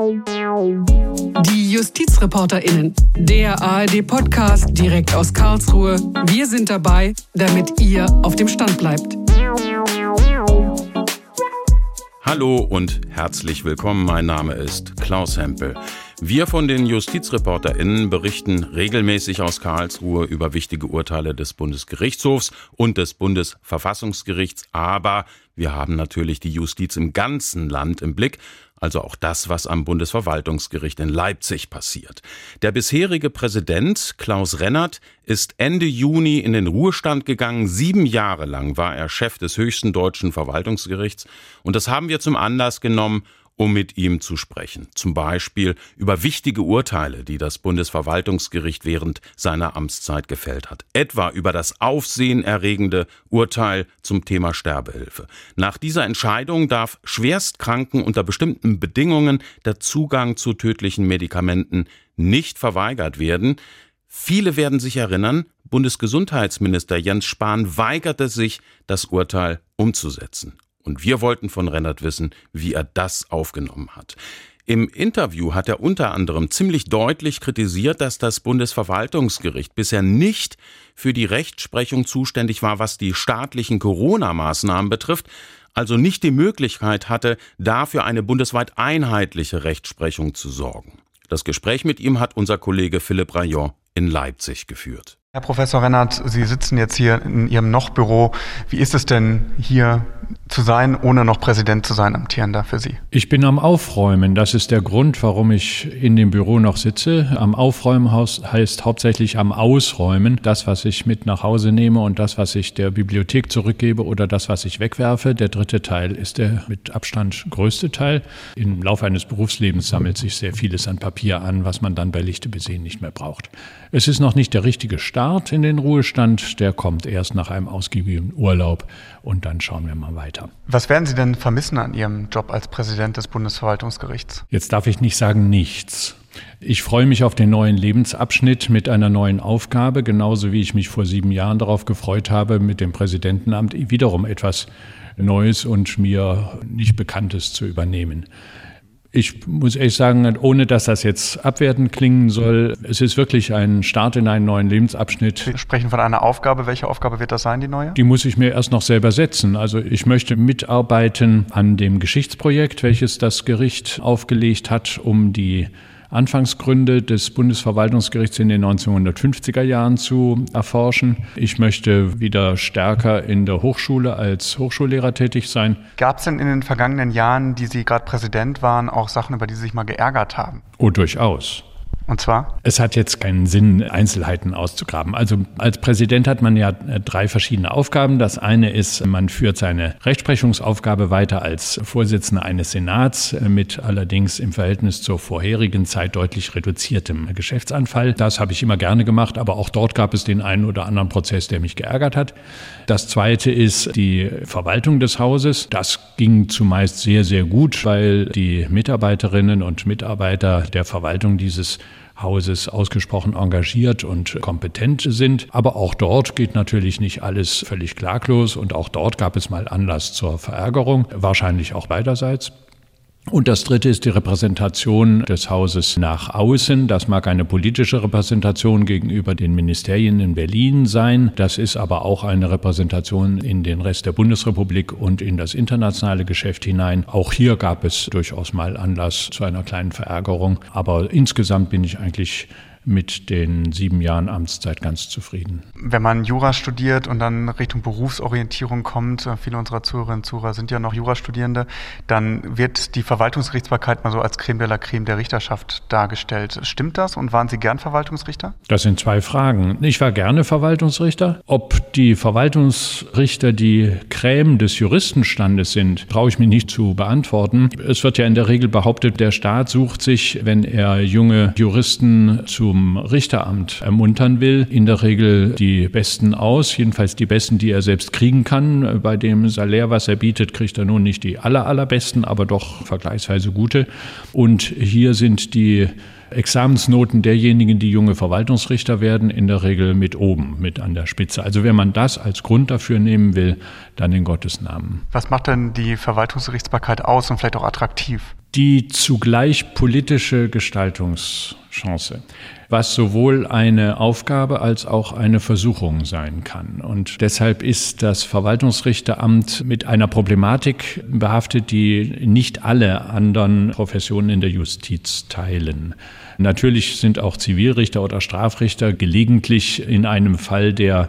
Die JustizreporterInnen, der ARD-Podcast direkt aus Karlsruhe. Wir sind dabei, damit ihr auf dem Stand bleibt. Hallo und herzlich willkommen. Mein Name ist Klaus Hempel. Wir von den JustizreporterInnen berichten regelmäßig aus Karlsruhe über wichtige Urteile des Bundesgerichtshofs und des Bundesverfassungsgerichts. Aber wir haben natürlich die Justiz im ganzen Land im Blick also auch das, was am Bundesverwaltungsgericht in Leipzig passiert. Der bisherige Präsident Klaus Rennert ist Ende Juni in den Ruhestand gegangen. Sieben Jahre lang war er Chef des höchsten deutschen Verwaltungsgerichts. Und das haben wir zum Anlass genommen, um mit ihm zu sprechen. Zum Beispiel über wichtige Urteile, die das Bundesverwaltungsgericht während seiner Amtszeit gefällt hat. Etwa über das aufsehenerregende Urteil zum Thema Sterbehilfe. Nach dieser Entscheidung darf Schwerstkranken unter bestimmten Bedingungen der Zugang zu tödlichen Medikamenten nicht verweigert werden. Viele werden sich erinnern, Bundesgesundheitsminister Jens Spahn weigerte sich, das Urteil umzusetzen. Und wir wollten von Rennert wissen, wie er das aufgenommen hat. Im Interview hat er unter anderem ziemlich deutlich kritisiert, dass das Bundesverwaltungsgericht bisher nicht für die Rechtsprechung zuständig war, was die staatlichen Corona-Maßnahmen betrifft, also nicht die Möglichkeit hatte, dafür eine bundesweit einheitliche Rechtsprechung zu sorgen. Das Gespräch mit ihm hat unser Kollege Philipp Rayon in Leipzig geführt. Herr Professor Rennert, Sie sitzen jetzt hier in Ihrem Noch-Büro. Wie ist es denn hier zu sein, ohne noch Präsident zu sein, amtierender für Sie? Ich bin am Aufräumen. Das ist der Grund, warum ich in dem Büro noch sitze. Am Aufräumen heißt hauptsächlich am Ausräumen. Das, was ich mit nach Hause nehme und das, was ich der Bibliothek zurückgebe oder das, was ich wegwerfe. Der dritte Teil ist der mit Abstand größte Teil. Im Laufe eines Berufslebens sammelt sich sehr vieles an Papier an, was man dann bei Lichte besehen nicht mehr braucht. Es ist noch nicht der richtige Start in den Ruhestand. Der kommt erst nach einem ausgiebigen Urlaub und dann schauen wir mal weiter. Was werden Sie denn vermissen an Ihrem Job als Präsident des Bundesverwaltungsgerichts? Jetzt darf ich nicht sagen nichts. Ich freue mich auf den neuen Lebensabschnitt mit einer neuen Aufgabe, genauso wie ich mich vor sieben Jahren darauf gefreut habe, mit dem Präsidentenamt wiederum etwas Neues und mir nicht Bekanntes zu übernehmen. Ich muss ehrlich sagen, ohne dass das jetzt abwertend klingen soll, es ist wirklich ein Start in einen neuen Lebensabschnitt. Sie sprechen von einer Aufgabe. Welche Aufgabe wird das sein, die neue? Die muss ich mir erst noch selber setzen. Also ich möchte mitarbeiten an dem Geschichtsprojekt, welches das Gericht aufgelegt hat, um die Anfangsgründe des Bundesverwaltungsgerichts in den 1950er Jahren zu erforschen. Ich möchte wieder stärker in der Hochschule als Hochschullehrer tätig sein. Gab es denn in den vergangenen Jahren, die Sie gerade Präsident waren, auch Sachen, über die Sie sich mal geärgert haben? Oh, durchaus. Und zwar? Es hat jetzt keinen Sinn, Einzelheiten auszugraben. Also als Präsident hat man ja äh, drei verschiedene Aufgaben. Das eine ist, man führt seine Rechtsprechungsaufgabe weiter als Vorsitzender eines Senats äh, mit allerdings im Verhältnis zur vorherigen Zeit deutlich reduziertem Geschäftsanfall. Das habe ich immer gerne gemacht, aber auch dort gab es den einen oder anderen Prozess, der mich geärgert hat. Das zweite ist die Verwaltung des Hauses. Das ging zumeist sehr, sehr gut, weil die Mitarbeiterinnen und Mitarbeiter der Verwaltung dieses Hauses ausgesprochen engagiert und kompetent sind. Aber auch dort geht natürlich nicht alles völlig klaglos und auch dort gab es mal Anlass zur Verärgerung, wahrscheinlich auch beiderseits. Und das Dritte ist die Repräsentation des Hauses nach außen. Das mag eine politische Repräsentation gegenüber den Ministerien in Berlin sein. Das ist aber auch eine Repräsentation in den Rest der Bundesrepublik und in das internationale Geschäft hinein. Auch hier gab es durchaus mal Anlass zu einer kleinen Verärgerung. Aber insgesamt bin ich eigentlich mit den sieben Jahren Amtszeit ganz zufrieden. Wenn man Jura studiert und dann Richtung Berufsorientierung kommt, äh, viele unserer Zuhörerinnen und Zuhörer sind ja noch Jurastudierende, dann wird die Verwaltungsgerichtsbarkeit mal so als Creme de la Creme der Richterschaft dargestellt. Stimmt das und waren Sie gern Verwaltungsrichter? Das sind zwei Fragen. Ich war gerne Verwaltungsrichter. Ob die Verwaltungsrichter die Creme des Juristenstandes sind, brauche ich mir nicht zu beantworten. Es wird ja in der Regel behauptet, der Staat sucht sich, wenn er junge Juristen zu zum Richteramt ermuntern will, in der Regel die Besten aus, jedenfalls die Besten, die er selbst kriegen kann. Bei dem Salär, was er bietet, kriegt er nun nicht die aller, allerbesten, aber doch vergleichsweise gute. Und hier sind die Examensnoten derjenigen, die junge Verwaltungsrichter werden, in der Regel mit oben, mit an der Spitze. Also wenn man das als Grund dafür nehmen will, dann in Gottes Namen. Was macht denn die Verwaltungsgerichtsbarkeit aus und vielleicht auch attraktiv? Die zugleich politische Gestaltungschance, was sowohl eine Aufgabe als auch eine Versuchung sein kann. Und deshalb ist das Verwaltungsrichteramt mit einer Problematik behaftet, die nicht alle anderen Professionen in der Justiz teilen. Natürlich sind auch Zivilrichter oder Strafrichter gelegentlich in einem Fall der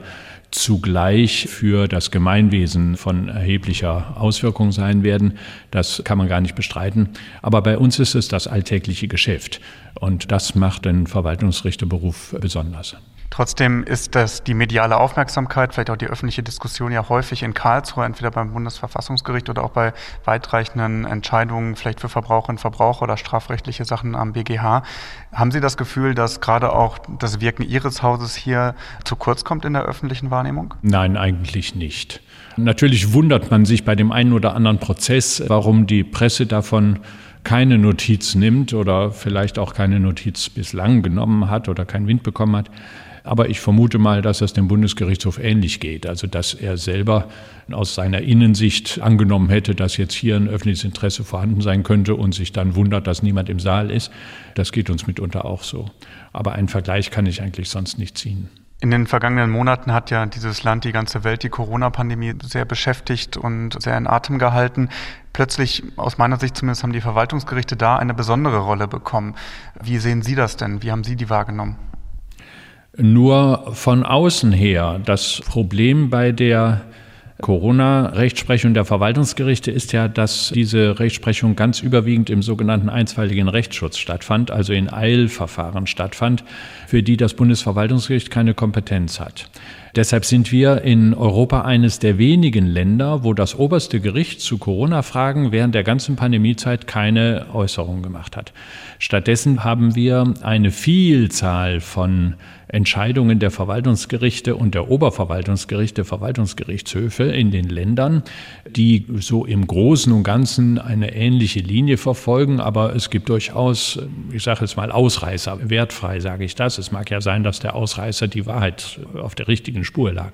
zugleich für das Gemeinwesen von erheblicher Auswirkung sein werden. Das kann man gar nicht bestreiten. Aber bei uns ist es das alltägliche Geschäft. Und das macht den Verwaltungsrichterberuf besonders. Trotzdem ist das die mediale Aufmerksamkeit, vielleicht auch die öffentliche Diskussion ja häufig in Karlsruhe, entweder beim Bundesverfassungsgericht oder auch bei weitreichenden Entscheidungen, vielleicht für Verbraucherinnen und Verbraucher oder strafrechtliche Sachen am BGH. Haben Sie das Gefühl, dass gerade auch das Wirken Ihres Hauses hier zu kurz kommt in der öffentlichen Wahrnehmung? Nein, eigentlich nicht. Natürlich wundert man sich bei dem einen oder anderen Prozess, warum die Presse davon keine Notiz nimmt oder vielleicht auch keine Notiz bislang genommen hat oder keinen Wind bekommen hat. Aber ich vermute mal, dass es dem Bundesgerichtshof ähnlich geht. Also, dass er selber aus seiner Innensicht angenommen hätte, dass jetzt hier ein öffentliches Interesse vorhanden sein könnte und sich dann wundert, dass niemand im Saal ist. Das geht uns mitunter auch so. Aber einen Vergleich kann ich eigentlich sonst nicht ziehen. In den vergangenen Monaten hat ja dieses Land, die ganze Welt, die Corona-Pandemie sehr beschäftigt und sehr in Atem gehalten. Plötzlich, aus meiner Sicht zumindest, haben die Verwaltungsgerichte da eine besondere Rolle bekommen. Wie sehen Sie das denn? Wie haben Sie die wahrgenommen? Nur von außen her. Das Problem bei der Corona-Rechtsprechung der Verwaltungsgerichte ist ja, dass diese Rechtsprechung ganz überwiegend im sogenannten einstweiligen Rechtsschutz stattfand, also in Eilverfahren stattfand, für die das Bundesverwaltungsgericht keine Kompetenz hat. Deshalb sind wir in Europa eines der wenigen Länder, wo das oberste Gericht zu Corona-Fragen während der ganzen Pandemiezeit keine Äußerung gemacht hat. Stattdessen haben wir eine Vielzahl von Entscheidungen der Verwaltungsgerichte und der Oberverwaltungsgerichte, Verwaltungsgerichtshöfe in den Ländern, die so im Großen und Ganzen eine ähnliche Linie verfolgen. Aber es gibt durchaus, ich sage jetzt mal Ausreißer, wertfrei sage ich das. Es mag ja sein, dass der Ausreißer die Wahrheit auf der richtigen richtigen Spur lag.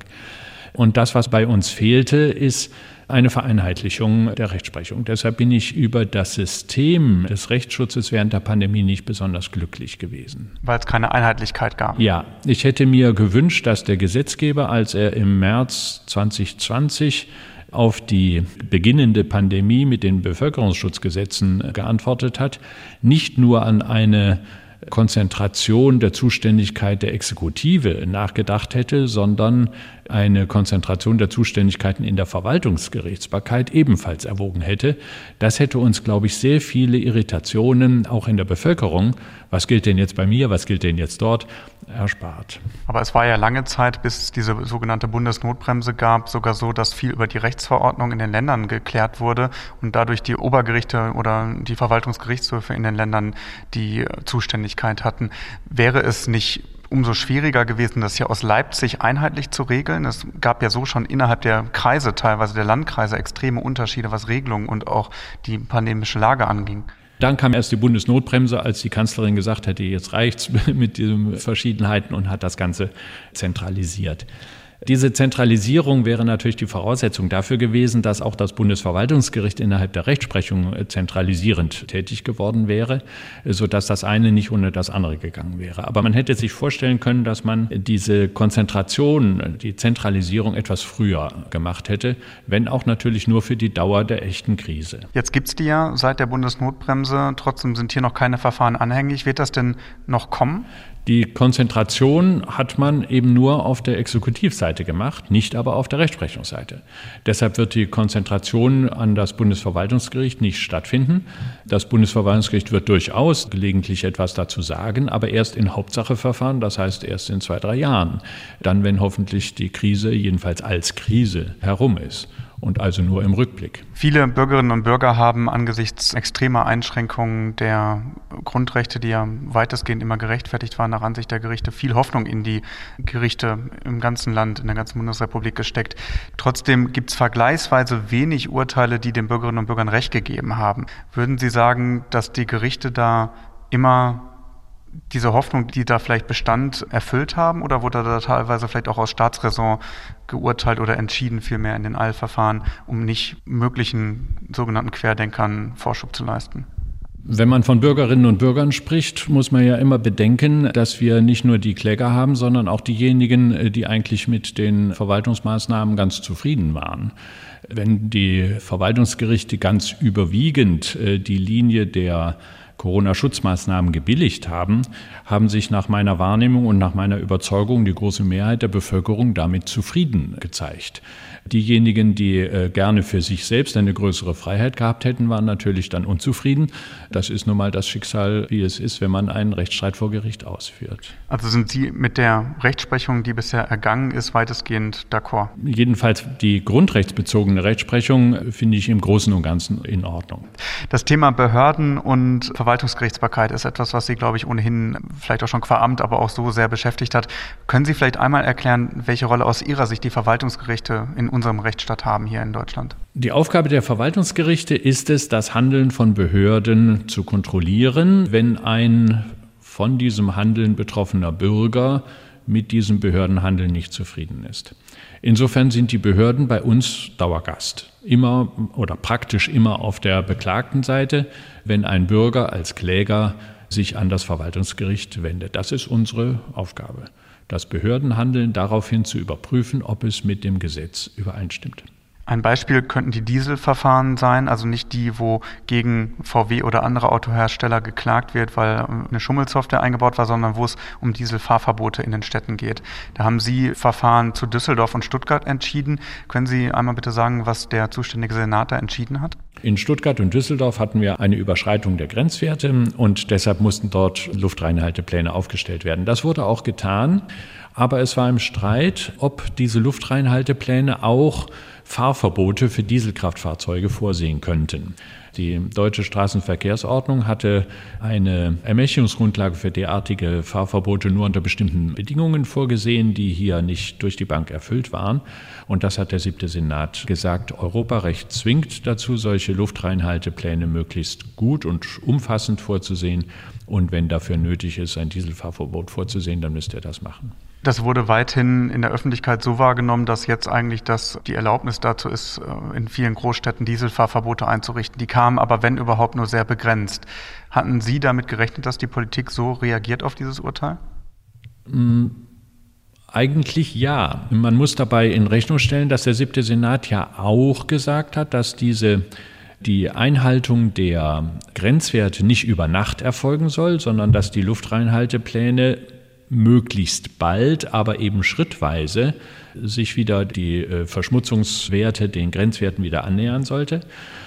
Und das, was bei uns fehlte, ist eine Vereinheitlichung der Rechtsprechung. Deshalb bin ich über das System des Rechtsschutzes während der Pandemie nicht besonders glücklich gewesen. Weil es keine Einheitlichkeit gab. Ja, ich hätte mir gewünscht, dass der Gesetzgeber, als er im März 2020 auf die beginnende Pandemie mit den Bevölkerungsschutzgesetzen geantwortet hat, nicht nur an eine Konzentration der Zuständigkeit der Exekutive nachgedacht hätte, sondern eine Konzentration der Zuständigkeiten in der Verwaltungsgerichtsbarkeit ebenfalls erwogen hätte. Das hätte uns, glaube ich, sehr viele Irritationen auch in der Bevölkerung, was gilt denn jetzt bei mir, was gilt denn jetzt dort, erspart. Aber es war ja lange Zeit, bis es diese sogenannte Bundesnotbremse gab, sogar so, dass viel über die Rechtsverordnung in den Ländern geklärt wurde und dadurch die Obergerichte oder die Verwaltungsgerichtshöfe in den Ländern die Zuständigkeit hatten. Wäre es nicht umso schwieriger gewesen, das hier aus Leipzig einheitlich zu regeln. Es gab ja so schon innerhalb der Kreise, teilweise der Landkreise, extreme Unterschiede, was Regelungen und auch die pandemische Lage anging. Dann kam erst die Bundesnotbremse, als die Kanzlerin gesagt hätte, jetzt reicht's mit diesen Verschiedenheiten und hat das Ganze zentralisiert. Diese Zentralisierung wäre natürlich die Voraussetzung dafür gewesen, dass auch das Bundesverwaltungsgericht innerhalb der Rechtsprechung zentralisierend tätig geworden wäre, sodass das eine nicht ohne das andere gegangen wäre. Aber man hätte sich vorstellen können, dass man diese Konzentration, die Zentralisierung etwas früher gemacht hätte, wenn auch natürlich nur für die Dauer der echten Krise. Jetzt gibt es die ja seit der Bundesnotbremse, trotzdem sind hier noch keine Verfahren anhängig. Wird das denn noch kommen? Die Konzentration hat man eben nur auf der Exekutivseite gemacht, nicht aber auf der Rechtsprechungsseite. Deshalb wird die Konzentration an das Bundesverwaltungsgericht nicht stattfinden. Das Bundesverwaltungsgericht wird durchaus gelegentlich etwas dazu sagen, aber erst in Hauptsacheverfahren, das heißt erst in zwei, drei Jahren. Dann, wenn hoffentlich die Krise, jedenfalls als Krise, herum ist und also nur im Rückblick. Viele Bürgerinnen und Bürger haben angesichts extremer Einschränkungen der Grundrechte, die ja weitestgehend immer gerechtfertigt waren, nach Ansicht der Gerichte, viel Hoffnung in die Gerichte im ganzen Land, in der ganzen Bundesrepublik gesteckt. Trotzdem gibt es vergleichsweise wenig Urteile, die den Bürgerinnen und Bürgern Recht gegeben haben. Würden Sie sagen, dass die Gerichte da immer diese Hoffnung, die da vielleicht bestand, erfüllt haben oder wurde da teilweise vielleicht auch aus Staatsräson geurteilt oder entschieden, vielmehr in den Eilverfahren, um nicht möglichen sogenannten Querdenkern Vorschub zu leisten? Wenn man von Bürgerinnen und Bürgern spricht, muss man ja immer bedenken, dass wir nicht nur die Kläger haben, sondern auch diejenigen, die eigentlich mit den Verwaltungsmaßnahmen ganz zufrieden waren. Wenn die Verwaltungsgerichte ganz überwiegend äh, die Linie der Corona-Schutzmaßnahmen gebilligt haben, haben sich nach meiner Wahrnehmung und nach meiner Überzeugung die große Mehrheit der Bevölkerung damit zufrieden gezeigt. Diejenigen, die äh, gerne für sich selbst eine größere Freiheit gehabt hätten, waren natürlich dann unzufrieden. Das ist nun mal das Schicksal, wie es ist, wenn man einen Rechtsstreit vor Gericht ausführt. Also sind Sie mit der Rechtsprechung, die bisher ergangen ist, weitestgehend d'accord? Jedenfalls die grundrechtsbezogene Rechtsprechung finde ich im Großen und Ganzen in Ordnung. Das Thema Behörden und Verwaltungsgerichtsbarkeit ist etwas, was Sie, glaube ich, ohnehin vielleicht auch schon qua Amt, aber auch so sehr beschäftigt hat. Können Sie vielleicht einmal erklären, welche Rolle aus Ihrer Sicht die Verwaltungsgerichte in unserem Rechtsstaat haben hier in Deutschland? Die Aufgabe der Verwaltungsgerichte ist es, das Handeln von Behörden zu kontrollieren, wenn ein von diesem Handeln betroffener Bürger mit diesem Behördenhandeln nicht zufrieden ist. Insofern sind die Behörden bei uns Dauergast. Immer oder praktisch immer auf der beklagten Seite, wenn ein Bürger als Kläger sich an das Verwaltungsgericht wendet. Das ist unsere Aufgabe, das Behördenhandeln daraufhin zu überprüfen, ob es mit dem Gesetz übereinstimmt. Ein Beispiel könnten die Dieselverfahren sein, also nicht die, wo gegen VW oder andere Autohersteller geklagt wird, weil eine Schummelsoftware eingebaut war, sondern wo es um Dieselfahrverbote in den Städten geht. Da haben Sie Verfahren zu Düsseldorf und Stuttgart entschieden. Können Sie einmal bitte sagen, was der zuständige Senat da entschieden hat? In Stuttgart und Düsseldorf hatten wir eine Überschreitung der Grenzwerte und deshalb mussten dort Luftreinhaltepläne aufgestellt werden. Das wurde auch getan, aber es war im Streit, ob diese Luftreinhaltepläne auch Fahrverbote für Dieselkraftfahrzeuge vorsehen könnten. Die deutsche Straßenverkehrsordnung hatte eine Ermächtigungsgrundlage für derartige Fahrverbote nur unter bestimmten Bedingungen vorgesehen, die hier nicht durch die Bank erfüllt waren. Und das hat der siebte Senat gesagt. Europarecht zwingt dazu, solche Luftreinhaltepläne möglichst gut und umfassend vorzusehen. Und wenn dafür nötig ist, ein Dieselfahrverbot vorzusehen, dann müsste er das machen. Das wurde weithin in der Öffentlichkeit so wahrgenommen, dass jetzt eigentlich das, die Erlaubnis dazu ist, äh, in vielen Großstädten Dieselfahrverbote einzurichten. Die kamen aber, wenn überhaupt, nur sehr begrenzt. Hatten Sie damit gerechnet, dass die Politik so reagiert auf dieses Urteil? Mm, eigentlich ja. Man muss dabei in Rechnung stellen, dass der siebte Senat ja auch gesagt hat, dass diese die Einhaltung der Grenzwerte nicht über Nacht erfolgen soll, sondern dass die Luftreinhaltepläne möglichst bald, aber eben schrittweise sich wieder die äh, Verschmutzungswerte den Grenzwerten wieder annähern sollte.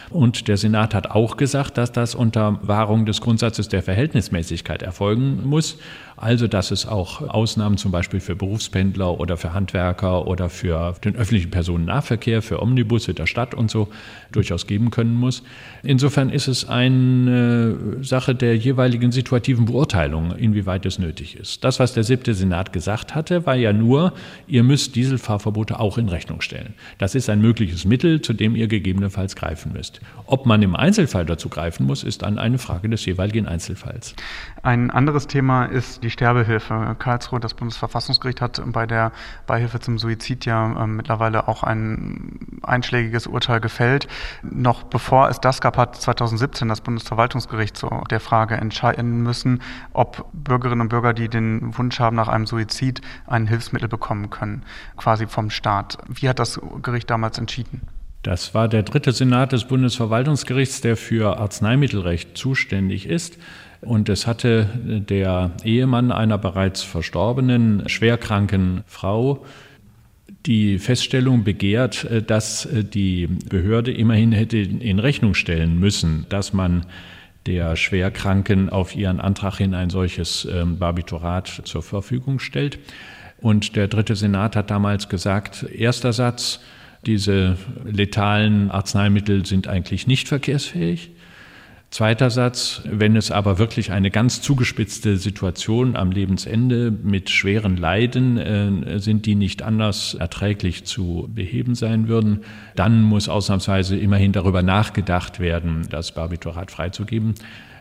Und der Senat hat auch gesagt, dass das unter Wahrung des Grundsatzes der Verhältnismäßigkeit erfolgen muss. Also, dass es auch Ausnahmen zum Beispiel für Berufspendler oder für Handwerker oder für den öffentlichen Personennahverkehr, für Omnibusse der Stadt und so durchaus geben können muss. Insofern ist es eine Sache der jeweiligen situativen Beurteilung, inwieweit es nötig ist. Das, was der siebte Senat gesagt hatte, war ja nur, ihr müsst Dieselfahrverbote auch in Rechnung stellen. Das ist ein mögliches Mittel, zu dem ihr gegebenenfalls greifen müsst. Ob man im Einzelfall dazu greifen muss, ist dann eine Frage des jeweiligen Einzelfalls. Ein anderes Thema ist die Sterbehilfe. Karlsruhe, das Bundesverfassungsgericht hat bei der Beihilfe zum Suizid ja äh, mittlerweile auch ein einschlägiges Urteil gefällt. Noch bevor es das gab, hat 2017 das Bundesverwaltungsgericht zu der Frage entscheiden müssen, ob Bürgerinnen und Bürger, die den Wunsch haben nach einem Suizid, ein Hilfsmittel bekommen können, quasi vom Staat. Wie hat das Gericht damals entschieden? Das war der dritte Senat des Bundesverwaltungsgerichts, der für Arzneimittelrecht zuständig ist. Und es hatte der Ehemann einer bereits verstorbenen, schwerkranken Frau die Feststellung begehrt, dass die Behörde immerhin hätte in Rechnung stellen müssen, dass man der Schwerkranken auf ihren Antrag hin ein solches ähm, Barbiturat zur Verfügung stellt. Und der dritte Senat hat damals gesagt, erster Satz, diese letalen Arzneimittel sind eigentlich nicht verkehrsfähig. Zweiter Satz, wenn es aber wirklich eine ganz zugespitzte Situation am Lebensende mit schweren Leiden äh, sind, die nicht anders erträglich zu beheben sein würden, dann muss ausnahmsweise immerhin darüber nachgedacht werden, das Barbiturat freizugeben.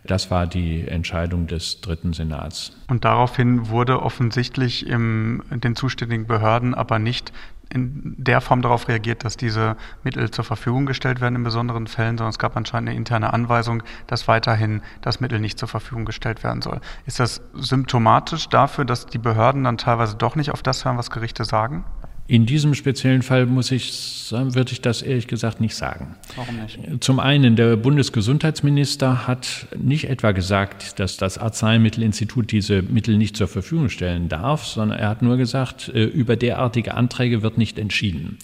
Das war die Entscheidung des dritten Senats. Und daraufhin wurde offensichtlich in den zuständigen Behörden aber nicht in der Form darauf reagiert, dass diese Mittel zur Verfügung gestellt werden in besonderen Fällen, sondern es gab anscheinend eine interne Anweisung, dass weiterhin das Mittel nicht zur Verfügung gestellt werden soll. Ist das symptomatisch dafür, dass die Behörden dann teilweise doch nicht auf das hören, was Gerichte sagen? In diesem speziellen Fall muss ich würde ich das ehrlich gesagt nicht sagen. Warum nicht? Zum einen, der Bundesgesundheitsminister hat nicht etwa gesagt, dass das Arzneimittelinstitut diese Mittel nicht zur Verfügung stellen darf, sondern er hat nur gesagt, äh, über derartige Anträge wird nicht entschieden.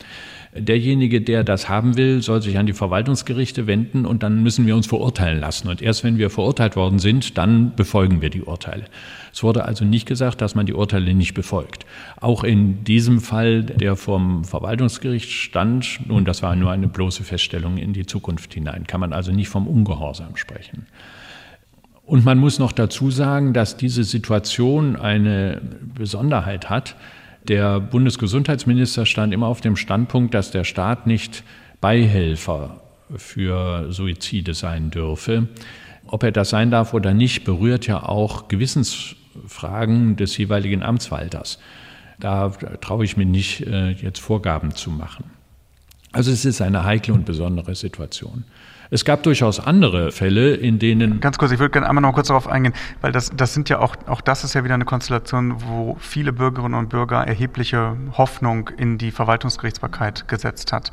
Derjenige, der das haben will, soll sich an die Verwaltungsgerichte wenden und dann müssen wir uns verurteilen lassen. Und erst wenn wir verurteilt worden sind, dann befolgen wir die Urteile. Es wurde also nicht gesagt, dass man die Urteile nicht befolgt. Auch in diesem Fall, der vom Verwaltungsgericht stand, nun, das war nur eine bloße Feststellung in die Zukunft hinein, kann man also nicht vom Ungehorsam sprechen. Und man muss noch dazu sagen, dass diese Situation eine Besonderheit hat. Der Bundesgesundheitsminister stand immer auf dem Standpunkt, dass der Staat nicht Beihelfer für Suizide sein dürfe. Ob er das sein darf oder nicht, berührt ja auch Gewissensfragen des jeweiligen Amtswalters. Da traue ich mir nicht, äh, jetzt Vorgaben zu machen. Also es ist eine heikle und besondere Situation. Es gab durchaus andere Fälle, in denen. Ganz kurz, ich würde gerne einmal noch kurz darauf eingehen, weil das, das sind ja auch, auch das ist ja wieder eine Konstellation, wo viele Bürgerinnen und Bürger erhebliche Hoffnung in die Verwaltungsgerichtsbarkeit gesetzt hat.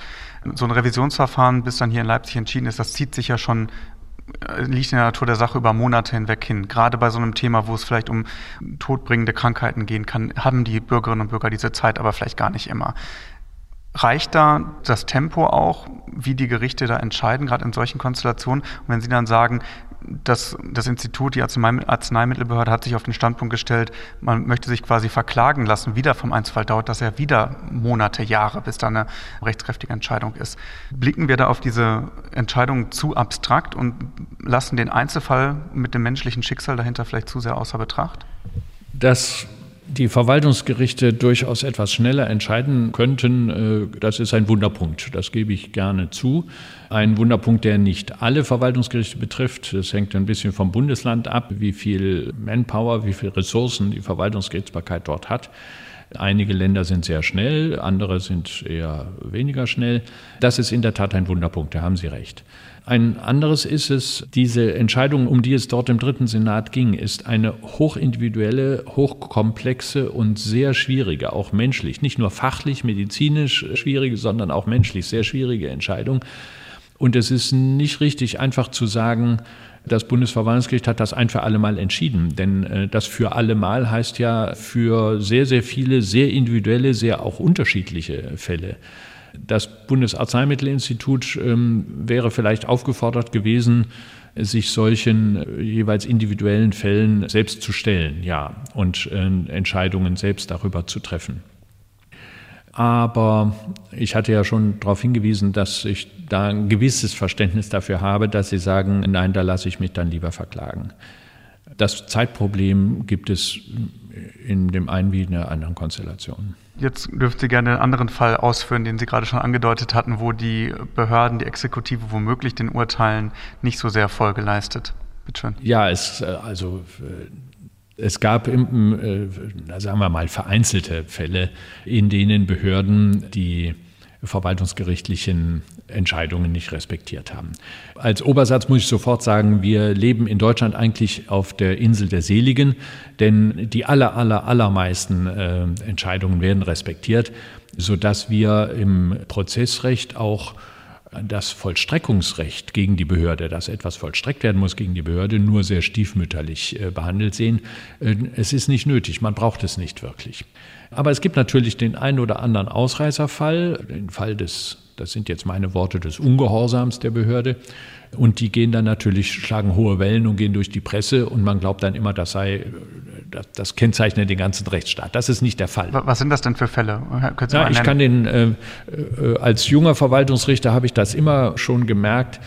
So ein Revisionsverfahren, bis dann hier in Leipzig entschieden ist, das zieht sich ja schon liegt in der Natur der Sache über Monate hinweg hin. Gerade bei so einem Thema, wo es vielleicht um todbringende Krankheiten gehen kann, haben die Bürgerinnen und Bürger diese Zeit aber vielleicht gar nicht immer. Reicht da das Tempo auch, wie die Gerichte da entscheiden, gerade in solchen Konstellationen? Und wenn Sie dann sagen, dass das Institut, die Arzneimittelbehörde hat sich auf den Standpunkt gestellt, man möchte sich quasi verklagen lassen, wieder vom Einzelfall dauert das ja wieder Monate, Jahre, bis da eine rechtskräftige Entscheidung ist. Blicken wir da auf diese Entscheidung zu abstrakt und lassen den Einzelfall mit dem menschlichen Schicksal dahinter vielleicht zu sehr außer Betracht? Das die Verwaltungsgerichte durchaus etwas schneller entscheiden könnten, äh, das ist ein Wunderpunkt. Das gebe ich gerne zu. Ein Wunderpunkt, der nicht alle Verwaltungsgerichte betrifft. Das hängt ein bisschen vom Bundesland ab, wie viel Manpower, wie viel Ressourcen die Verwaltungsgerichtsbarkeit dort hat. Einige Länder sind sehr schnell, andere sind eher weniger schnell. Das ist in der Tat ein Wunderpunkt, da haben Sie recht. Ein anderes ist es, diese Entscheidung, um die es dort im dritten Senat ging, ist eine hochindividuelle, hochkomplexe und sehr schwierige, auch menschlich, nicht nur fachlich, medizinisch schwierige, sondern auch menschlich sehr schwierige Entscheidung. Und es ist nicht richtig, einfach zu sagen, das Bundesverwaltungsgericht hat das ein für alle Mal entschieden. Denn äh, das für alle Mal heißt ja für sehr, sehr viele, sehr individuelle, sehr auch unterschiedliche Fälle. Das Bundesarzneimittelinstitut ähm, wäre vielleicht aufgefordert gewesen, sich solchen äh, jeweils individuellen Fällen selbst zu stellen, ja, und äh, Entscheidungen selbst darüber zu treffen. Aber ich hatte ja schon darauf hingewiesen, dass ich da ein gewisses Verständnis dafür habe, dass Sie sagen, nein, da lasse ich mich dann lieber verklagen. Das Zeitproblem gibt es in dem einen wie in der anderen Konstellation. Jetzt dürfen Sie gerne einen anderen Fall ausführen, den Sie gerade schon angedeutet hatten, wo die Behörden, die Exekutive womöglich den Urteilen nicht so sehr Folge leistet. Bitte schön. Ja, es, äh, also äh, es gab, äh, sagen wir mal, vereinzelte Fälle, in denen Behörden die verwaltungsgerichtlichen Entscheidungen nicht respektiert haben. Als Obersatz muss ich sofort sagen, wir leben in Deutschland eigentlich auf der Insel der Seligen, denn die aller, aller, allermeisten äh, Entscheidungen werden respektiert, sodass wir im Prozessrecht auch das Vollstreckungsrecht gegen die Behörde, dass etwas vollstreckt werden muss gegen die Behörde, nur sehr stiefmütterlich äh, behandelt sehen. Äh, es ist nicht nötig, man braucht es nicht wirklich. Aber es gibt natürlich den einen oder anderen Ausreißerfall, den Fall des, das sind jetzt meine Worte, des Ungehorsams der Behörde. Und die gehen dann natürlich, schlagen hohe Wellen und gehen durch die Presse und man glaubt dann immer, das sei, das, das kennzeichnet den ganzen Rechtsstaat. Das ist nicht der Fall. Was sind das denn für Fälle? Ja, ich kann den, äh, äh, als junger Verwaltungsrichter habe ich das immer schon gemerkt,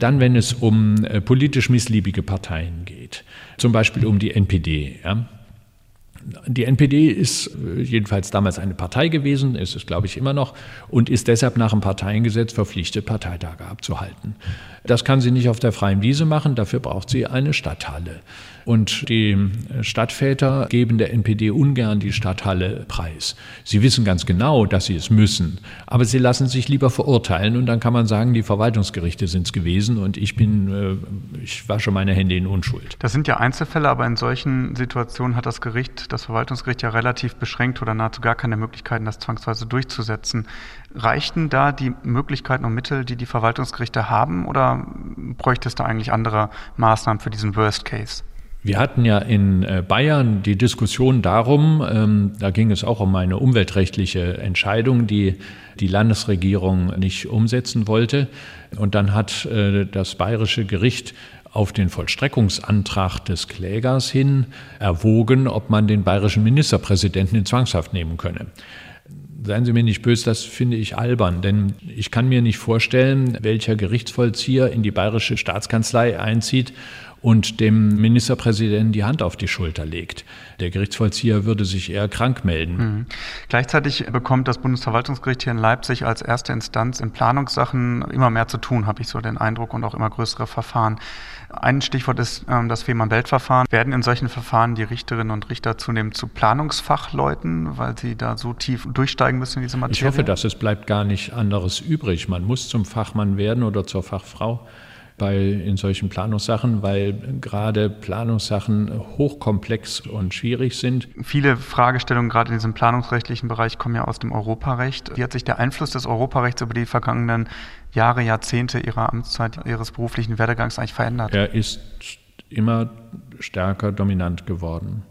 dann, wenn es um äh, politisch missliebige Parteien geht, zum Beispiel um die NPD. Ja? Die NPD ist äh, jedenfalls damals eine Partei gewesen, ist es, glaube ich, immer noch, und ist deshalb nach dem Parteiengesetz verpflichtet, Parteitage abzuhalten. Das kann sie nicht auf der freien Wiese machen, dafür braucht sie eine Stadthalle. Und die Stadtväter geben der NPD ungern die Stadthalle preis. Sie wissen ganz genau, dass sie es müssen, aber sie lassen sich lieber verurteilen und dann kann man sagen, die Verwaltungsgerichte sind es gewesen und ich bin, äh, ich wasche meine Hände in Unschuld. Das sind ja Einzelfälle, aber in solchen Situationen hat das Gericht, das Verwaltungsgericht ja relativ beschränkt oder nahezu gar keine Möglichkeiten, das zwangsweise durchzusetzen. Reichten da die Möglichkeiten und Mittel, die die Verwaltungsgerichte haben oder bräuchte es da eigentlich andere Maßnahmen für diesen Worst Case? Wir hatten ja in äh, Bayern die Diskussion darum, ähm, da ging es auch um eine umweltrechtliche Entscheidung, die die Landesregierung nicht umsetzen wollte. Und dann hat äh, das bayerische Gericht auf den Vollstreckungsantrag des Klägers hin erwogen, ob man den bayerischen Ministerpräsidenten in Zwangshaft nehmen könne. Seien Sie mir nicht böse, das finde ich albern, denn ich kann mir nicht vorstellen, welcher Gerichtsvollzieher in die bayerische Staatskanzlei einzieht und dem Ministerpräsidenten die Hand auf die Schulter legt. Der Gerichtsvollzieher würde sich eher krank melden. Mhm. Gleichzeitig bekommt das Bundesverwaltungsgericht hier in Leipzig als erste Instanz in Planungssachen immer mehr zu tun, habe ich so den Eindruck, und auch immer größere Verfahren. Ein Stichwort ist ähm, das Fehmarn-Belt-Verfahren. Werden in solchen Verfahren die Richterinnen und Richter zunehmend zu Planungsfachleuten, weil sie da so tief durchsteigen müssen in diese Materie? Ich hoffe, dass es bleibt gar nicht anderes übrig. Man muss zum Fachmann werden oder zur Fachfrau bei, in solchen Planungssachen, weil gerade Planungssachen hochkomplex und schwierig sind. Viele Fragestellungen gerade in diesem planungsrechtlichen Bereich kommen ja aus dem Europarecht. Wie hat sich der Einfluss des Europarechts über die vergangenen Jahre, Jahrzehnte Ihrer Amtszeit, Ihres beruflichen Werdegangs eigentlich verändert? Er ist immer stärker dominant geworden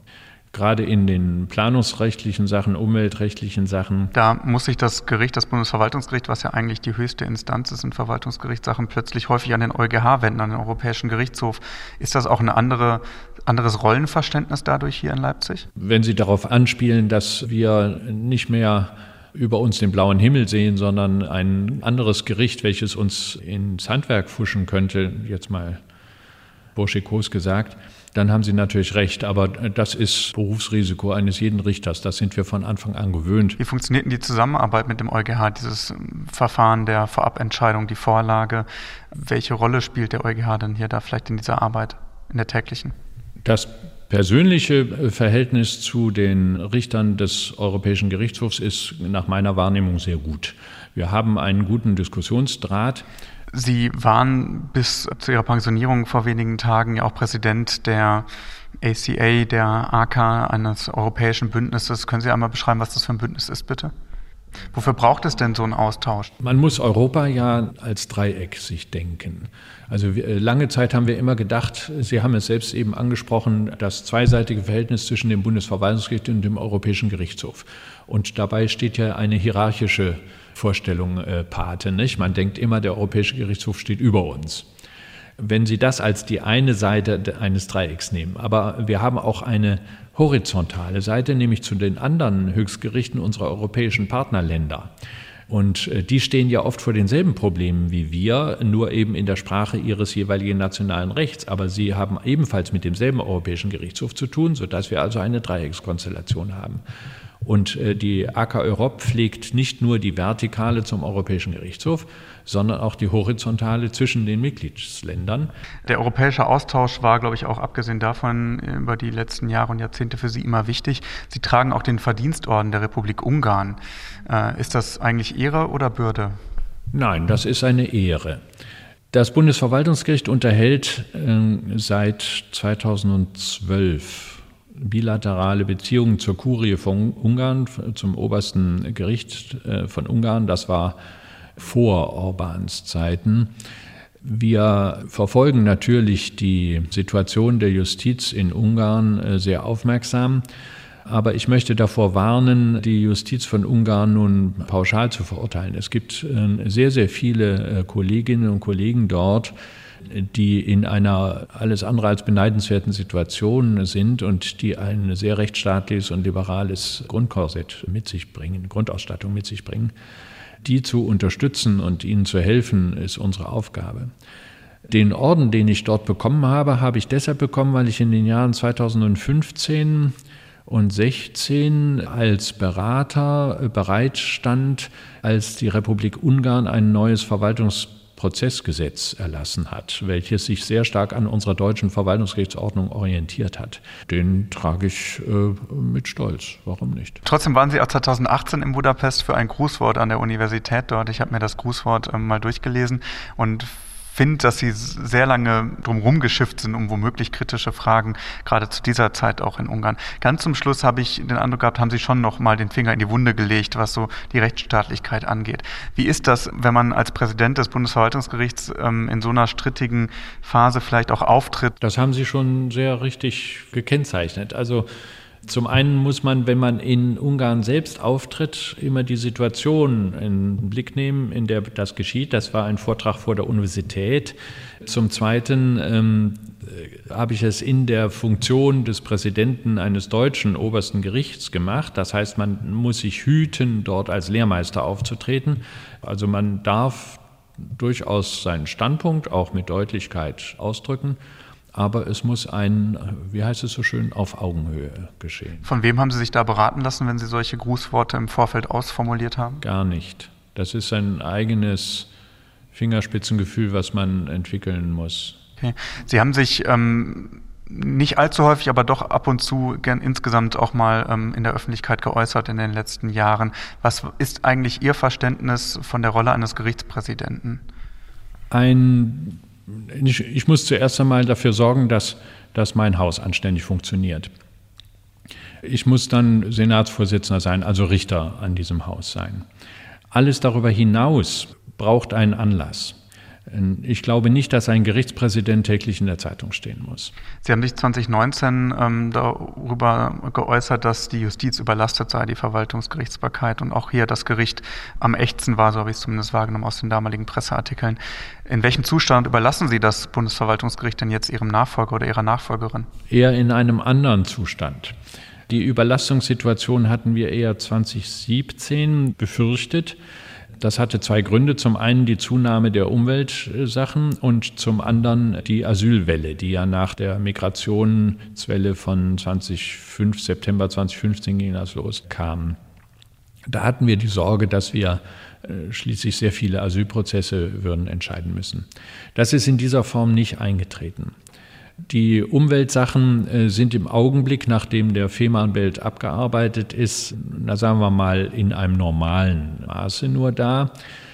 gerade in den planungsrechtlichen Sachen, umweltrechtlichen Sachen. Da muss sich das Gericht, das Bundesverwaltungsgericht, was ja eigentlich die höchste Instanz ist in Verwaltungsgerichtssachen, plötzlich häufig an den EuGH wenden, an den Europäischen Gerichtshof. Ist das auch ein andere, anderes Rollenverständnis dadurch hier in Leipzig? Wenn Sie darauf anspielen, dass wir nicht mehr über uns den blauen Himmel sehen, sondern ein anderes Gericht, welches uns ins Handwerk fuschen könnte, jetzt mal burschikos gesagt, dann haben Sie natürlich recht. Aber das ist Berufsrisiko eines jeden Richters. Das sind wir von Anfang an gewöhnt. Wie funktioniert denn die Zusammenarbeit mit dem EuGH, dieses Verfahren der Vorabentscheidung, die Vorlage? Welche Rolle spielt der EuGH denn hier da vielleicht in dieser Arbeit, in der täglichen? Das persönliche Verhältnis zu den Richtern des Europäischen Gerichtshofs ist nach meiner Wahrnehmung sehr gut. Wir haben einen guten Diskussionsdraht. Sie waren bis zu Ihrer Pensionierung vor wenigen Tagen ja auch Präsident der ACA, der AK, eines europäischen Bündnisses. Können Sie einmal beschreiben, was das für ein Bündnis ist, bitte? Wofür braucht es denn so einen Austausch? Man muss Europa ja als Dreieck sich denken. Also äh, lange Zeit haben wir immer gedacht, Sie haben es selbst eben angesprochen, das zweiseitige Verhältnis zwischen dem Bundesverwaltungsgericht und dem Europäischen Gerichtshof. Und dabei steht ja eine hierarchische Vorstellung äh, Pate. Nicht? Man denkt immer, der Europäische Gerichtshof steht über uns. Wenn Sie das als die eine Seite eines Dreiecks nehmen, aber wir haben auch eine horizontale Seite, nämlich zu den anderen Höchstgerichten unserer europäischen Partnerländer. Und äh, die stehen ja oft vor denselben Problemen wie wir, nur eben in der Sprache ihres jeweiligen nationalen Rechts. Aber sie haben ebenfalls mit demselben Europäischen Gerichtshof zu tun, sodass wir also eine Dreieckskonstellation haben. Und äh, die AK Europe pflegt nicht nur die Vertikale zum Europäischen Gerichtshof, sondern auch die Horizontale zwischen den Mitgliedsländern. Der europäische Austausch war, glaube ich, auch abgesehen davon über die letzten Jahre und Jahrzehnte für Sie immer wichtig. Sie tragen auch den Verdienstorden der Republik Ungarn. Äh, ist das eigentlich Ehre oder Bürde? Nein, das ist eine Ehre. Das Bundesverwaltungsgericht unterhält äh, seit 2012 bilaterale Beziehungen zur Kurie von Ungarn, zum obersten Gericht äh, von Ungarn. Das war vor Orbans Zeiten. Wir verfolgen natürlich die Situation der Justiz in Ungarn äh, sehr aufmerksam. Aber ich möchte davor warnen, die Justiz von Ungarn nun pauschal zu verurteilen. Es gibt äh, sehr, sehr viele Kolleginnen und Kollegen dort, die in einer alles andere als beneidenswerten Situation sind und die ein sehr rechtsstaatliches und liberales Grundkorsett mit sich bringen, Grundausstattung mit sich bringen. Die zu unterstützen und ihnen zu helfen, ist unsere Aufgabe. Den Orden, den ich dort bekommen habe, habe ich deshalb bekommen, weil ich in den Jahren 2015 und 16 als Berater bereitstand, als die Republik Ungarn ein neues Verwaltungsprozessgesetz erlassen hat, welches sich sehr stark an unserer deutschen Verwaltungsgerichtsordnung orientiert hat. Den trage ich äh, mit Stolz. Warum nicht? Trotzdem waren Sie auch 2018 in Budapest für ein Grußwort an der Universität dort. Ich habe mir das Grußwort äh, mal durchgelesen und finde, dass sie sehr lange drumherum geschifft sind, um womöglich kritische Fragen, gerade zu dieser Zeit auch in Ungarn. Ganz zum Schluss habe ich den Eindruck gehabt, haben sie schon noch mal den Finger in die Wunde gelegt, was so die Rechtsstaatlichkeit angeht. Wie ist das, wenn man als Präsident des Bundesverwaltungsgerichts ähm, in so einer strittigen Phase vielleicht auch auftritt? Das haben Sie schon sehr richtig gekennzeichnet. Also zum einen muss man, wenn man in Ungarn selbst auftritt, immer die Situation in den Blick nehmen, in der das geschieht. Das war ein Vortrag vor der Universität. Zum Zweiten ähm, habe ich es in der Funktion des Präsidenten eines deutschen obersten Gerichts gemacht. Das heißt, man muss sich hüten, dort als Lehrmeister aufzutreten. Also man darf durchaus seinen Standpunkt auch mit Deutlichkeit ausdrücken aber es muss ein, wie heißt es so schön, auf Augenhöhe geschehen. Von wem haben Sie sich da beraten lassen, wenn Sie solche Grußworte im Vorfeld ausformuliert haben? Gar nicht. Das ist ein eigenes Fingerspitzengefühl, was man entwickeln muss. Okay. Sie haben sich ähm, nicht allzu häufig, aber doch ab und zu gern insgesamt auch mal ähm, in der Öffentlichkeit geäußert in den letzten Jahren. Was ist eigentlich Ihr Verständnis von der Rolle eines Gerichtspräsidenten? Ein ich, ich muss zuerst einmal dafür sorgen, dass, dass mein Haus anständig funktioniert. Ich muss dann Senatsvorsitzender sein, also Richter an diesem Haus sein. Alles darüber hinaus braucht einen Anlass. Ich glaube nicht, dass ein Gerichtspräsident täglich in der Zeitung stehen muss. Sie haben sich 2019 ähm, darüber geäußert, dass die Justiz überlastet sei, die Verwaltungsgerichtsbarkeit und auch hier das Gericht am echtsten war, so habe ich es zumindest wahrgenommen aus den damaligen Presseartikeln. In welchem Zustand überlassen Sie das Bundesverwaltungsgericht denn jetzt Ihrem Nachfolger oder Ihrer Nachfolgerin? Eher in einem anderen Zustand. Die Überlastungssituation hatten wir eher 2017 befürchtet. Das hatte zwei Gründe. Zum einen die Zunahme der Umweltsachen und zum anderen die Asylwelle, die ja nach der Migrationswelle von 2005, September 2015 ging das los, kam. Da hatten wir die Sorge, dass wir äh, schließlich sehr viele Asylprozesse würden entscheiden müssen. Das ist in dieser Form nicht eingetreten. Die Umweltsachen äh, sind im Augenblick, nachdem der Fehmarnbelt abgearbeitet ist, na sagen wir mal, in einem normalen Maße nur da.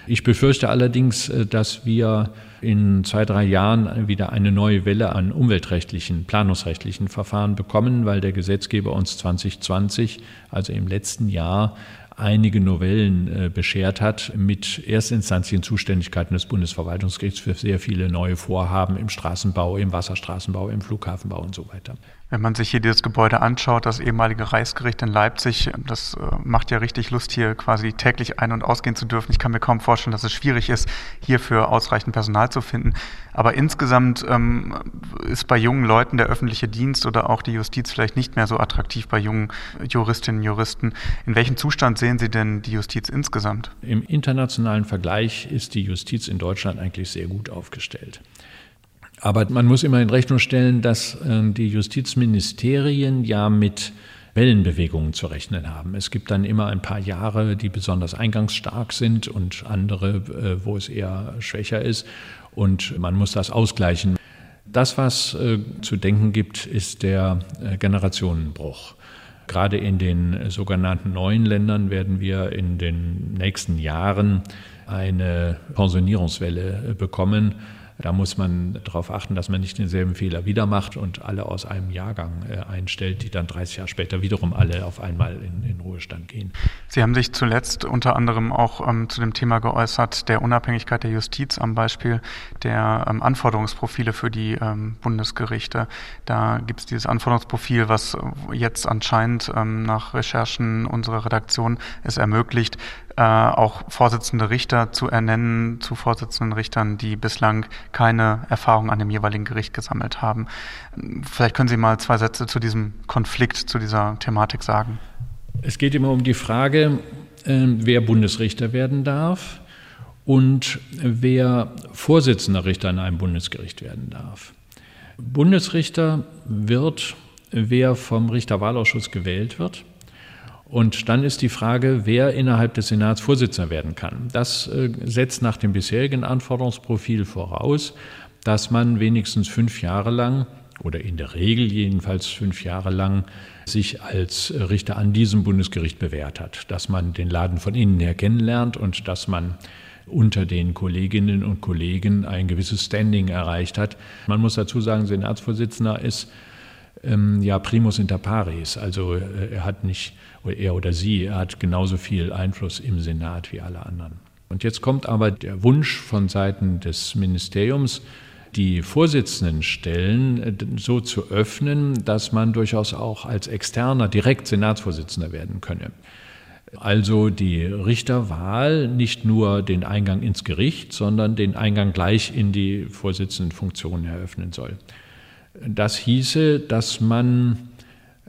Ich befürchte allerdings, äh, dass wir in zwei, drei Jahren wieder eine neue Welle an umweltrechtlichen, planungsrechtlichen Verfahren bekommen, weil der Gesetzgeber uns 2020, also im letzten Jahr, einige Novellen äh, beschert hat mit erstinstanzlichen Zuständigkeiten des Bundesverwaltungsgerichts für sehr viele neue Vorhaben im Straßenbau, im Wasserstraßenbau, im Flughafenbau und so weiter. Wenn man sich hier dieses Gebäude anschaut, das ehemalige Reichsgericht in Leipzig, das äh, macht ja richtig Lust, hier quasi täglich ein- und ausgehen zu dürfen. Ich kann mir kaum vorstellen, dass es schwierig ist, hierfür ausreichend Personal zu finden. Aber insgesamt ähm, ist bei jungen Leuten der öffentliche Dienst oder auch die Justiz vielleicht nicht mehr so attraktiv bei jungen Juristinnen und Juristen. In welchem Zustand sehen Sie denn die Justiz insgesamt? Im internationalen Vergleich ist die Justiz in Deutschland eigentlich sehr gut aufgestellt. Aber man muss immer in Rechnung stellen, dass äh, die Justizministerien ja mit Wellenbewegungen zu rechnen haben. Es gibt dann immer ein paar Jahre, die besonders eingangsstark sind und andere, äh, wo es eher schwächer ist. Und man muss das ausgleichen. Das, was äh, zu denken gibt, ist der Generationenbruch. Gerade in den sogenannten neuen Ländern werden wir in den nächsten Jahren eine Pensionierungswelle bekommen da muss man darauf achten, dass man nicht denselben Fehler wieder macht und alle aus einem Jahrgang äh, einstellt, die dann 30 Jahre später wiederum alle auf einmal in, in Ruhestand gehen. Sie haben sich zuletzt unter anderem auch ähm, zu dem Thema geäußert, der Unabhängigkeit der Justiz am Beispiel der ähm, Anforderungsprofile für die ähm, Bundesgerichte. Da gibt es dieses Anforderungsprofil, was jetzt anscheinend ähm, nach Recherchen unserer Redaktion es ermöglicht, äh, auch Vorsitzende Richter zu ernennen zu Vorsitzenden Richtern, die bislang keine Erfahrung an dem jeweiligen Gericht gesammelt haben. Vielleicht können Sie mal zwei Sätze zu diesem Konflikt, zu dieser Thematik sagen. Es geht immer um die Frage, äh, wer Bundesrichter werden darf und wer Vorsitzender Richter in einem Bundesgericht werden darf. Bundesrichter wird wer vom Richterwahlausschuss gewählt wird. Und dann ist die Frage, wer innerhalb des Senats Vorsitzender werden kann. Das äh, setzt nach dem bisherigen Anforderungsprofil voraus, dass man wenigstens fünf Jahre lang oder in der Regel jedenfalls fünf Jahre lang sich als Richter an diesem Bundesgericht bewährt hat, dass man den Laden von innen her kennenlernt und dass man unter den Kolleginnen und Kollegen ein gewisses Standing erreicht hat. Man muss dazu sagen, Senatsvorsitzender ist ähm, ja primus inter pares, also äh, er hat nicht, er oder sie, hat genauso viel Einfluss im Senat wie alle anderen. Und jetzt kommt aber der Wunsch von Seiten des Ministeriums, die Vorsitzendenstellen äh, so zu öffnen, dass man durchaus auch als Externer direkt Senatsvorsitzender werden könne. Also die Richterwahl nicht nur den Eingang ins Gericht, sondern den Eingang gleich in die Vorsitzendenfunktion eröffnen soll. Das hieße, dass man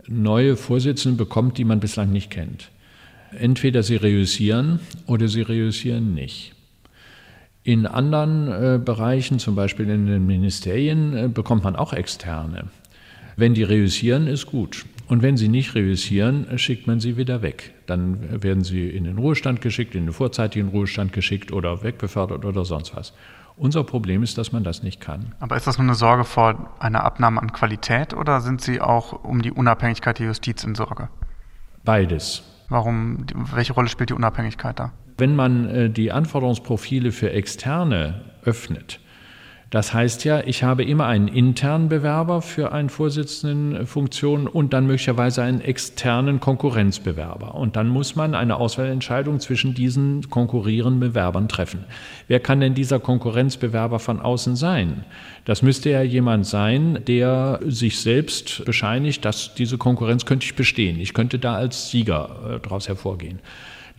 neue Vorsitzende bekommt, die man bislang nicht kennt. Entweder sie reüssieren oder sie reüssieren nicht. In anderen äh, Bereichen, zum Beispiel in den Ministerien, äh, bekommt man auch externe. Wenn die reüssieren, ist gut. Und wenn sie nicht reüssieren, schickt man sie wieder weg. Dann werden sie in den Ruhestand geschickt, in den vorzeitigen Ruhestand geschickt oder wegbefördert oder sonst was. Unser Problem ist, dass man das nicht kann. Aber ist das nur eine Sorge vor einer Abnahme an Qualität oder sind Sie auch um die Unabhängigkeit der Justiz in Sorge? Beides. Warum, welche Rolle spielt die Unabhängigkeit da? Wenn man äh, die Anforderungsprofile für Externe öffnet, das heißt ja, ich habe immer einen internen Bewerber für eine Vorsitzendenfunktion und dann möglicherweise einen externen Konkurrenzbewerber. Und dann muss man eine Auswahlentscheidung zwischen diesen konkurrierenden Bewerbern treffen. Wer kann denn dieser Konkurrenzbewerber von außen sein? Das müsste ja jemand sein, der sich selbst bescheinigt, dass diese Konkurrenz könnte ich bestehen. Ich könnte da als Sieger äh, daraus hervorgehen.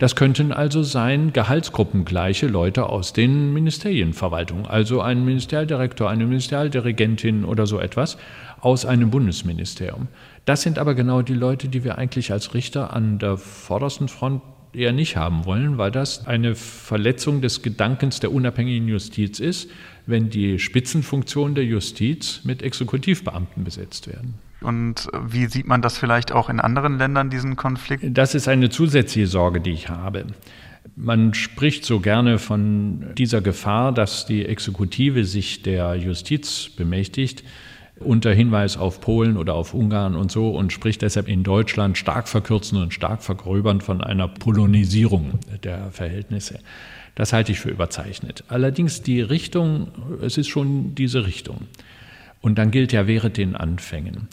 Das könnten also sein gehaltsgruppengleiche Leute aus den Ministerienverwaltungen, also ein Ministerialdirektor, eine Ministerialdirigentin oder so etwas aus einem Bundesministerium. Das sind aber genau die Leute, die wir eigentlich als Richter an der vordersten Front eher nicht haben wollen, weil das eine Verletzung des Gedankens der unabhängigen Justiz ist, wenn die Spitzenfunktionen der Justiz mit Exekutivbeamten besetzt werden. Und wie sieht man das vielleicht auch in anderen Ländern, diesen Konflikt? Das ist eine zusätzliche Sorge, die ich habe. Man spricht so gerne von dieser Gefahr, dass die Exekutive sich der Justiz bemächtigt unter Hinweis auf Polen oder auf Ungarn und so und spricht deshalb in Deutschland stark verkürzend und stark vergröbernd von einer Polonisierung der Verhältnisse. Das halte ich für überzeichnet. Allerdings die Richtung, es ist schon diese Richtung. Und dann gilt ja während den Anfängen.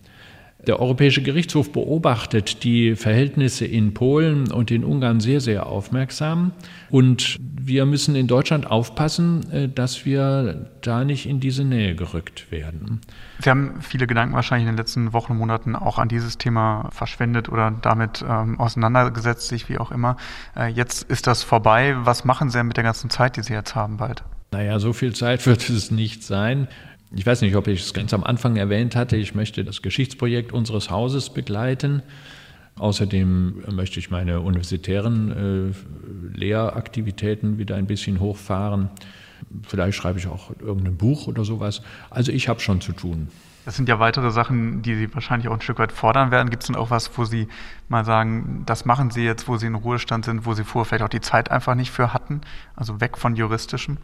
Der Europäische Gerichtshof beobachtet die Verhältnisse in Polen und in Ungarn sehr, sehr aufmerksam. Und wir müssen in Deutschland aufpassen, äh, dass wir da nicht in diese Nähe gerückt werden. Sie haben viele Gedanken wahrscheinlich in den letzten Wochen und Monaten auch an dieses Thema verschwendet oder damit ähm, auseinandergesetzt, sich wie auch immer. Äh, jetzt ist das vorbei. Was machen Sie denn mit der ganzen Zeit, die Sie jetzt haben bald? Naja, so viel Zeit wird es nicht sein. Ich weiß nicht, ob ich es ganz am Anfang erwähnt hatte, ich möchte das Geschichtsprojekt unseres Hauses begleiten. Außerdem möchte ich meine universitären äh, Lehraktivitäten wieder ein bisschen hochfahren. Vielleicht schreibe ich auch irgendein Buch oder sowas. Also ich habe schon zu tun. Das sind ja weitere Sachen, die Sie wahrscheinlich auch ein Stück weit fordern werden. Gibt es denn auch was, wo Sie mal sagen, das machen Sie jetzt, wo Sie in Ruhestand sind, wo Sie vorher vielleicht auch die Zeit einfach nicht für hatten? Also weg von juristischem?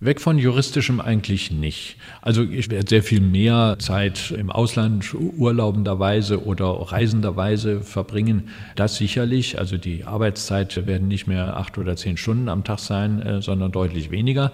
Weg von juristischem eigentlich nicht. Also ich werde sehr viel mehr Zeit im Ausland urlaubenderweise oder reisenderweise verbringen. Das sicherlich. Also die Arbeitszeit werden nicht mehr acht oder zehn Stunden am Tag sein, äh, sondern deutlich weniger.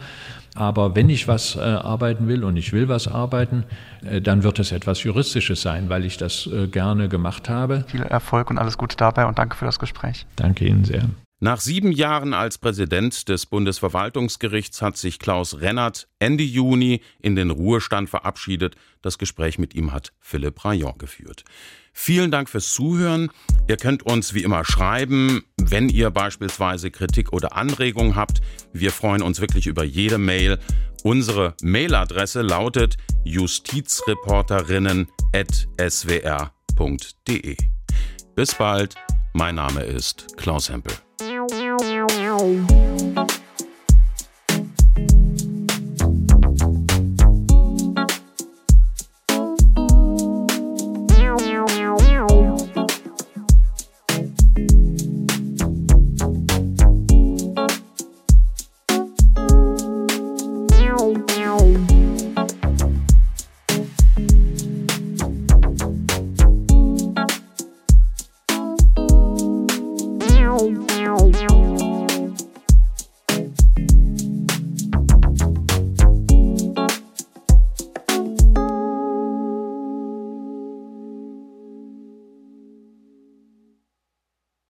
Aber wenn ich was äh, arbeiten will und ich will was arbeiten, äh, dann wird es etwas Juristisches sein, weil ich das äh, gerne gemacht habe. Viel Erfolg und alles Gute dabei und danke für das Gespräch. Danke Ihnen sehr. Nach sieben Jahren als Präsident des Bundesverwaltungsgerichts hat sich Klaus Rennert Ende Juni in den Ruhestand verabschiedet. Das Gespräch mit ihm hat Philipp Rayon geführt. Vielen Dank fürs Zuhören. Ihr könnt uns wie immer schreiben, wenn ihr beispielsweise Kritik oder Anregungen habt. Wir freuen uns wirklich über jede Mail. Unsere Mailadresse lautet justizreporterinnen.swr.de. Bis bald. Mein Name ist Klaus Hempel. Wow.